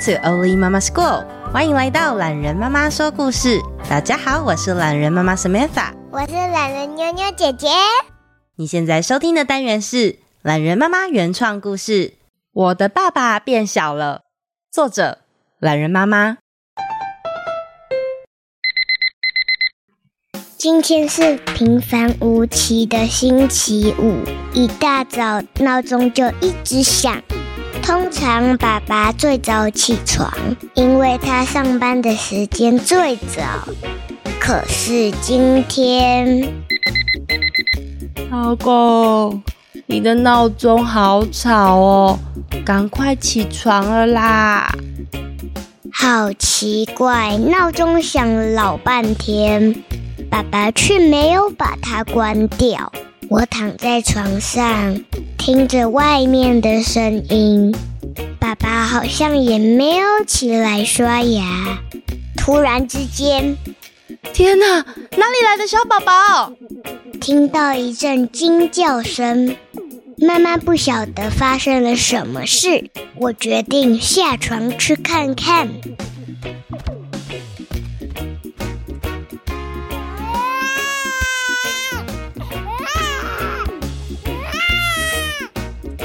To Oli Mama School，欢迎来到懒人妈妈说故事。大家好，我是懒人妈妈 Samantha，我是懒人妞妞姐姐。你现在收听的单元是懒人妈妈原创故事《我的爸爸变小了》，作者懒人妈妈。今天是平凡无奇的星期五，一大早闹钟就一直响。通常爸爸最早起床，因为他上班的时间最早。可是今天，老公，你的闹钟好吵哦，赶快起床了啦！好奇怪，闹钟响了老半天。爸爸却没有把它关掉。我躺在床上，听着外面的声音。爸爸好像也没有起来刷牙。突然之间，天哪！哪里来的小宝宝？听到一阵惊叫声。妈妈不晓得发生了什么事。我决定下床去看看。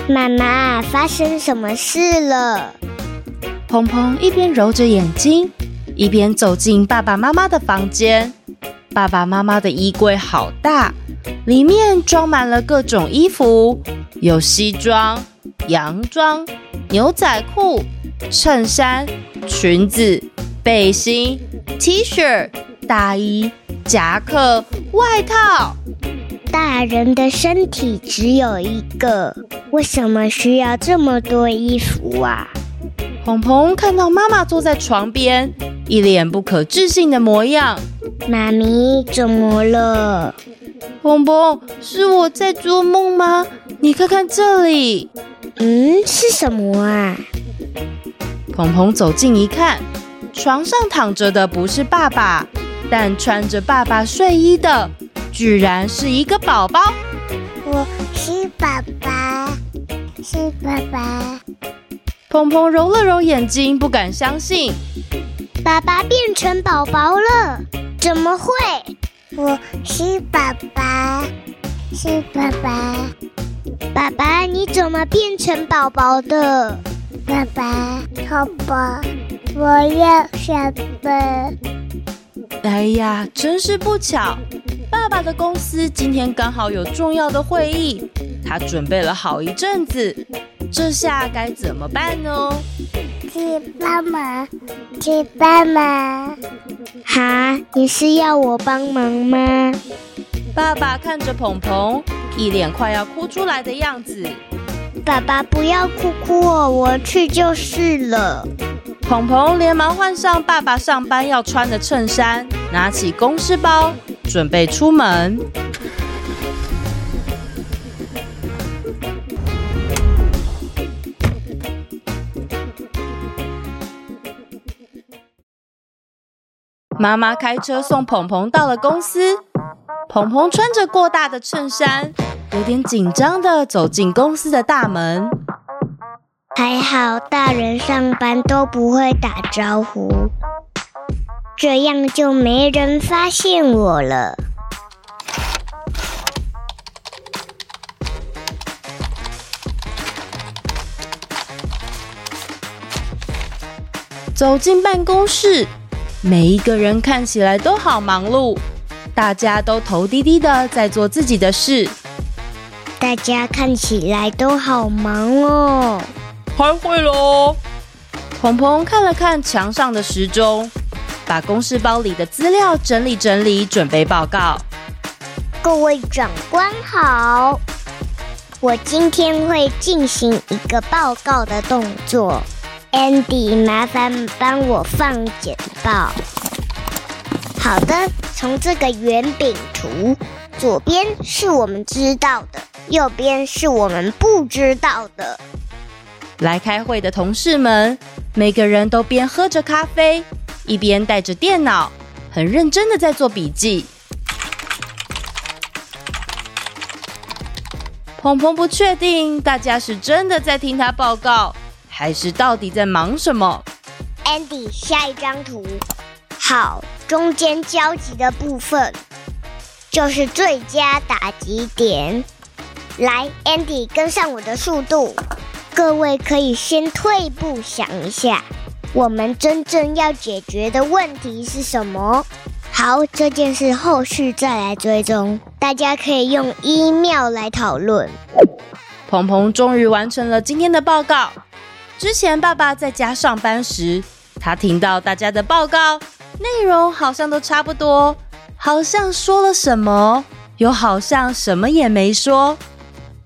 妈妈，发生什么事了？鹏鹏一边揉着眼睛，一边走进爸爸妈妈的房间。爸爸妈妈的衣柜好大，里面装满了各种衣服，有西装、洋装、牛仔裤、衬衫、裙子、背心、T 恤、大衣、夹克、外套。大人的身体只有一个，为什么需要这么多衣服啊？鹏鹏看到妈妈坐在床边，一脸不可置信的模样。妈咪，怎么了？鹏鹏，是我在做梦吗？你看看这里。嗯，是什么啊？鹏鹏走近一看，床上躺着的不是爸爸，但穿着爸爸睡衣的。居然是一个宝宝！我是爸爸，是爸爸。鹏鹏揉了揉眼睛，不敢相信，爸爸变成宝宝了？怎么会？我是爸爸，是爸爸。爸爸，你怎么变成宝宝的？爸爸，爸爸，我要下班。哎呀，真是不巧。爸爸的公司今天刚好有重要的会议，他准备了好一阵子，这下该怎么办呢？去帮忙，去帮忙。哈，你是要我帮忙吗？爸爸看着鹏鹏，一脸快要哭出来的样子。爸爸不要哭哭哦，我去就是了。鹏鹏连忙换上爸爸上班要穿的衬衫，拿起公事包。准备出门。妈妈开车送鹏鹏到了公司。鹏鹏穿着过大的衬衫，有点紧张的走进公司的大门。还好，大人上班都不会打招呼。这样就没人发现我了。走进办公室，每一个人看起来都好忙碌，大家都头低低的在做自己的事。大家看起来都好忙哦。开会喽！鹏鹏看了看墙上的时钟。把公事包里的资料整理整理，准备报告。各位长官好，我今天会进行一个报告的动作。Andy，麻烦帮我放简报。好的，从这个圆饼图，左边是我们知道的，右边是我们不知道的。来开会的同事们，每个人都边喝着咖啡。一边带着电脑，很认真的在做笔记。鹏鹏不确定大家是真的在听他报告，还是到底在忙什么？Andy，下一张图。好，中间交集的部分就是最佳打击点。来，Andy，跟上我的速度。各位可以先退步想一下，我们真正要解决的问题是什么？好，这件事后续再来追踪。大家可以用 email 来讨论。鹏鹏终于完成了今天的报告。之前爸爸在家上班时，他听到大家的报告内容好像都差不多，好像说了什么，又好像什么也没说。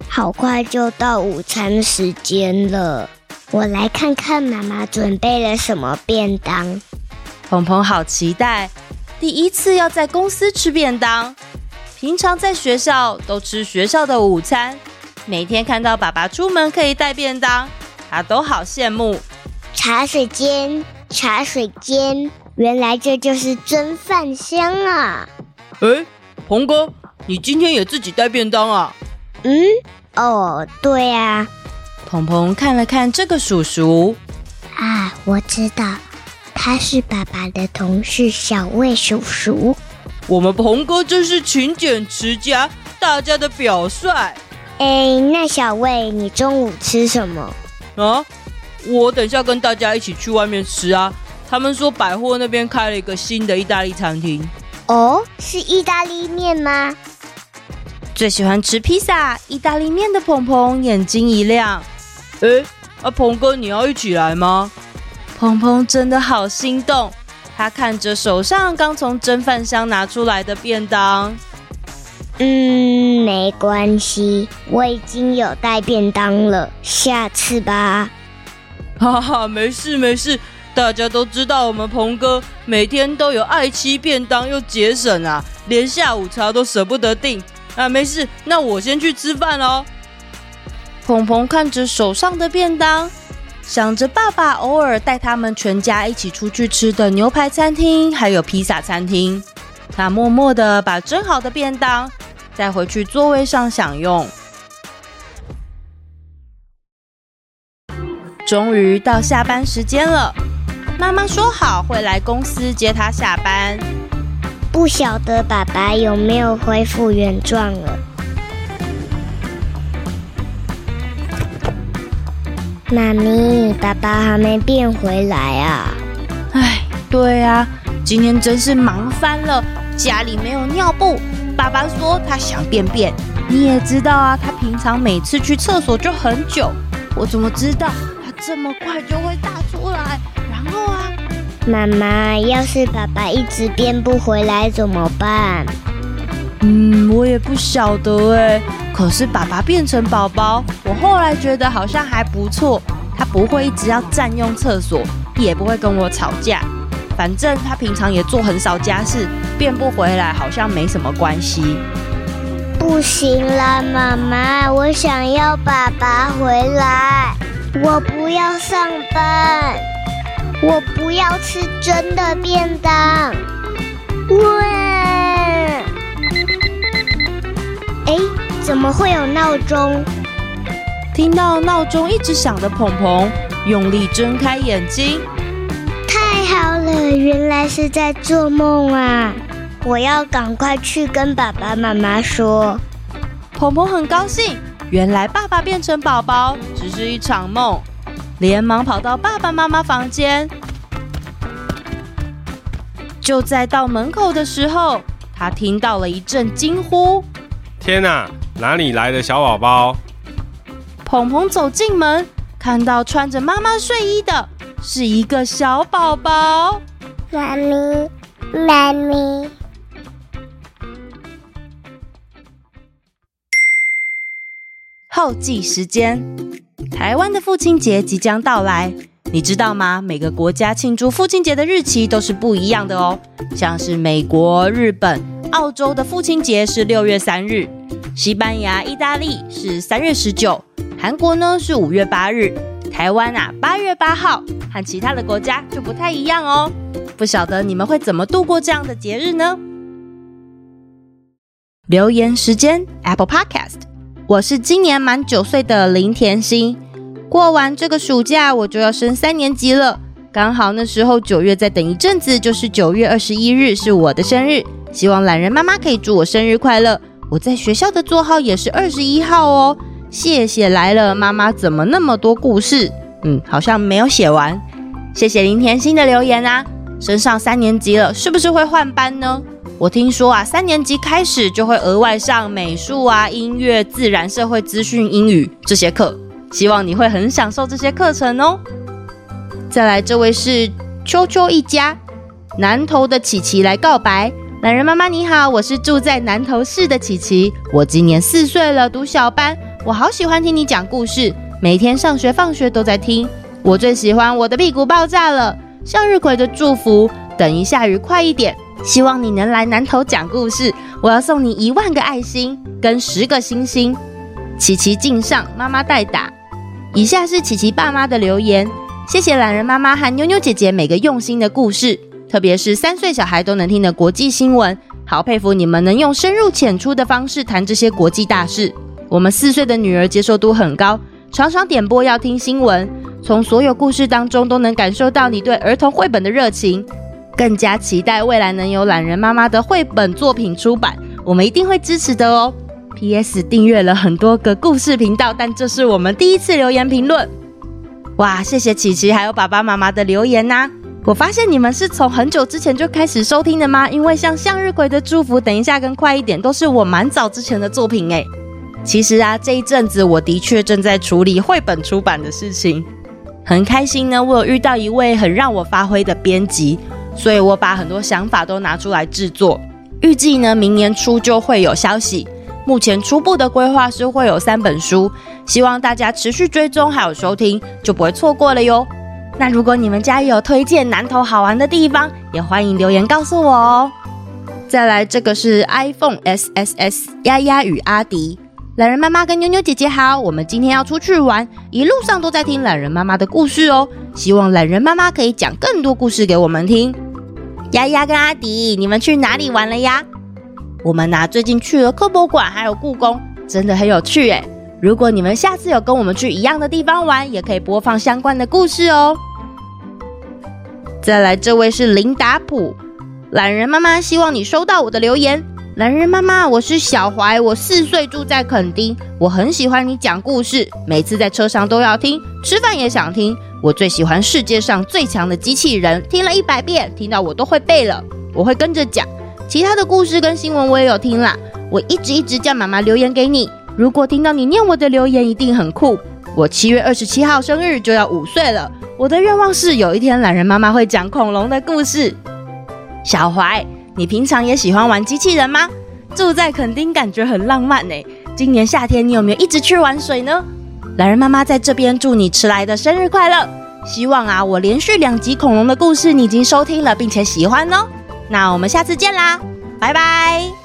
好快就到午餐时间了，我来看看妈妈准备了什么便当。鹏鹏好期待，第一次要在公司吃便当。平常在学校都吃学校的午餐，每天看到爸爸出门可以带便当。他都好羡慕。茶水间，茶水间，原来这就是蒸饭箱啊！哎，鹏哥，你今天也自己带便当啊？嗯，哦，对呀。鹏鹏看了看这个叔叔，啊，我知道，他是爸爸的同事小魏叔叔。我们鹏哥真是勤俭持家，大家的表率。哎，那小魏，你中午吃什么？啊，我等下跟大家一起去外面吃啊！他们说百货那边开了一个新的意大利餐厅。哦，是意大利面吗？最喜欢吃披萨、意大利面的鹏鹏眼睛一亮。哎，啊，鹏哥，你要一起来吗？鹏鹏真的好心动，他看着手上刚从蒸饭箱拿出来的便当。嗯，没关系，我已经有带便当了，下次吧。哈哈，没事没事，大家都知道我们鹏哥每天都有爱妻便当又节省啊，连下午茶都舍不得订啊。没事，那我先去吃饭喽。鹏鹏看着手上的便当，想着爸爸偶尔带他们全家一起出去吃的牛排餐厅，还有披萨餐厅，他默默的把蒸好的便当。再回去座位上享用。终于到下班时间了，妈妈说好会来公司接她下班。不晓得爸爸有没有恢复原状了？妈咪，爸爸还没变回来啊？哎，对啊，今天真是忙翻了，家里没有尿布。爸爸说他想便便，你也知道啊，他平常每次去厕所就很久。我怎么知道他这么快就会大出来？然后啊，妈妈，要是爸爸一直变不回来怎么办？嗯，我也不晓得哎。可是爸爸变成宝宝，我后来觉得好像还不错。他不会一直要占用厕所，也不会跟我吵架。反正他平常也做很少家事，变不回来好像没什么关系。不行啦，妈妈，我想要爸爸回来。我不要上班，我不要吃真的便当。喂！哎，怎么会有闹钟？听到闹钟一直响的鹏鹏，用力睁开眼睛。好了，原来是在做梦啊！我要赶快去跟爸爸妈妈说。鹏鹏很高兴，原来爸爸变成宝宝只是一场梦，连忙跑到爸爸妈妈房间。就在到门口的时候，他听到了一阵惊呼：“天哪，哪里来的小宝宝？”鹏鹏走进门，看到穿着妈妈睡衣的。是一个小宝宝，妈咪，妈咪。后记时间：台湾的父亲节即将到来，你知道吗？每个国家庆祝父亲节的日期都是不一样的哦。像是美国、日本、澳洲的父亲节是六月三日，西班牙、意大利是三月十九，韩国呢是五月八日。台湾啊，八月八号，和其他的国家就不太一样哦。不晓得你们会怎么度过这样的节日呢？留言时间，Apple Podcast，我是今年满九岁的林甜心。过完这个暑假，我就要升三年级了。刚好那时候九月再等一阵子，就是九月二十一日是我的生日。希望懒人妈妈可以祝我生日快乐。我在学校的座号也是二十一号哦。谢谢来了，妈妈怎么那么多故事？嗯，好像没有写完。谢谢林甜心的留言啊。升上三年级了，是不是会换班呢？我听说啊，三年级开始就会额外上美术啊、音乐、自然、社会、资讯、英语这些课。希望你会很享受这些课程哦。再来，这位是秋秋一家南投的琪琪来告白。懒人妈妈你好，我是住在南投市的琪琪，我今年四岁了，读小班。我好喜欢听你讲故事，每天上学放学都在听。我最喜欢我的屁股爆炸了，向日葵的祝福，等一下雨快一点。希望你能来南头讲故事，我要送你一万个爱心跟十个星星。琪琪敬上，妈妈代打。以下是琪琪爸妈的留言，谢谢懒人妈妈和妞妞姐姐每个用心的故事，特别是三岁小孩都能听的国际新闻，好佩服你们能用深入浅出的方式谈这些国际大事。我们四岁的女儿接受度很高，常常点播要听新闻，从所有故事当中都能感受到你对儿童绘本的热情，更加期待未来能有懒人妈妈的绘本作品出版，我们一定会支持的哦。P.S. 订阅了很多个故事频道，但这是我们第一次留言评论。哇，谢谢琪琪还有爸爸妈妈的留言呐、我发现你们是从很久之前就开始收听的吗？因为像向日葵的祝福，等一下跟快一点都是我蛮早之前的作品诶。其实啊，这一阵子我的确正在处理绘本出版的事情，很开心呢。我有遇到一位很让我发挥的编辑，所以我把很多想法都拿出来制作。预计呢，明年初就会有消息。目前初步的规划是会有三本书，希望大家持续追踪还有收听，就不会错过了哟。那如果你们家有推荐南投好玩的地方，也欢迎留言告诉我哦。再来，这个是 iPhone SSS 丫丫与阿迪，懒人妈妈跟妞妞姐姐好，我们今天要出去玩，一路上都在听懒人妈妈的故事哦。希望懒人妈妈可以讲更多故事给我们听。丫丫跟阿迪，你们去哪里玩了呀？我们呢，最近去了科博馆，还有故宫，真的很有趣诶。如果你们下次有跟我们去一样的地方玩，也可以播放相关的故事哦。再来，这位是林达普，懒人妈妈希望你收到我的留言。懒人妈妈，我是小怀，我四岁住在垦丁，我很喜欢你讲故事，每次在车上都要听，吃饭也想听。我最喜欢世界上最强的机器人，听了一百遍，听到我都会背了，我会跟着讲。其他的故事跟新闻我也有听啦，我一直一直叫妈妈留言给你。如果听到你念我的留言，一定很酷。我七月二十七号生日就要五岁了，我的愿望是有一天懒人妈妈会讲恐龙的故事。小怀，你平常也喜欢玩机器人吗？住在垦丁感觉很浪漫呢。今年夏天你有没有一直去玩水呢？懒人妈妈在这边祝你迟来的生日快乐。希望啊，我连续两集恐龙的故事你已经收听了，并且喜欢哦。那我们下次见啦，拜拜。